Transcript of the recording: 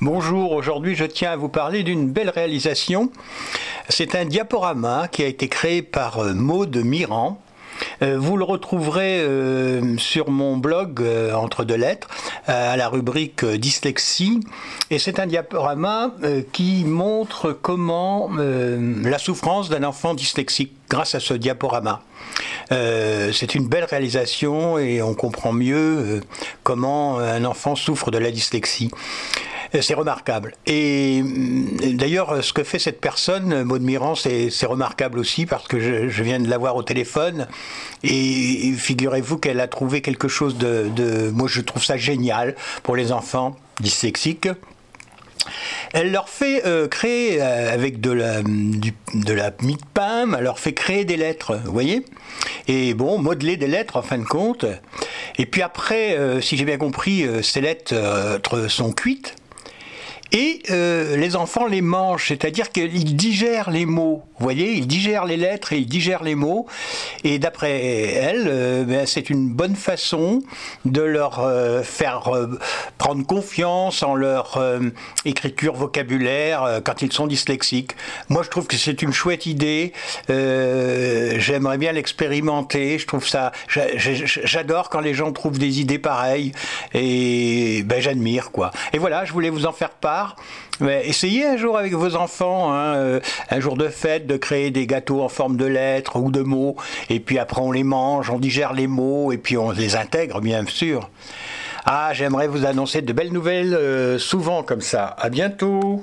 Bonjour, aujourd'hui je tiens à vous parler d'une belle réalisation. C'est un diaporama qui a été créé par euh, Maud Miran. Euh, vous le retrouverez euh, sur mon blog Entre deux lettres à la rubrique dyslexie et c'est un diaporama qui montre comment la souffrance d'un enfant dyslexique grâce à ce diaporama. c'est une belle réalisation et on comprend mieux comment un enfant souffre de la dyslexie. Euh, c'est remarquable. Et euh, d'ailleurs, ce que fait cette personne, Maud Miran, c'est remarquable aussi parce que je, viens de la voir au téléphone et figurez-vous qu'elle a trouvé quelque chose de, Moi, je trouve ça génial pour les enfants dyslexiques. Elle leur fait euh, créer avec de la, de la mie de pain, elle leur fait créer des lettres, vous voyez Et bon, modeler des lettres en fin de compte. Et puis après, si j'ai bien compris, ces lettres sont cuites. Et euh, les enfants les mangent, c'est-à-dire qu'ils digèrent les mots. Vous voyez, ils digèrent les lettres et ils digèrent les mots. Et d'après elle, euh, ben, c'est une bonne façon de leur euh, faire prendre confiance en leur écriture vocabulaire quand ils sont dyslexiques. Moi, je trouve que c'est une chouette idée. J'aimerais bien l'expérimenter. Je trouve ça. J'adore quand les gens trouvent des idées pareilles. Et ben, j'admire, quoi. Et voilà, je voulais vous en faire part essayez un jour avec vos enfants, hein, euh, un jour de fête, de créer des gâteaux en forme de lettres ou de mots, et puis après on les mange, on digère les mots, et puis on les intègre, bien sûr. Ah, j'aimerais vous annoncer de belles nouvelles euh, souvent comme ça. À bientôt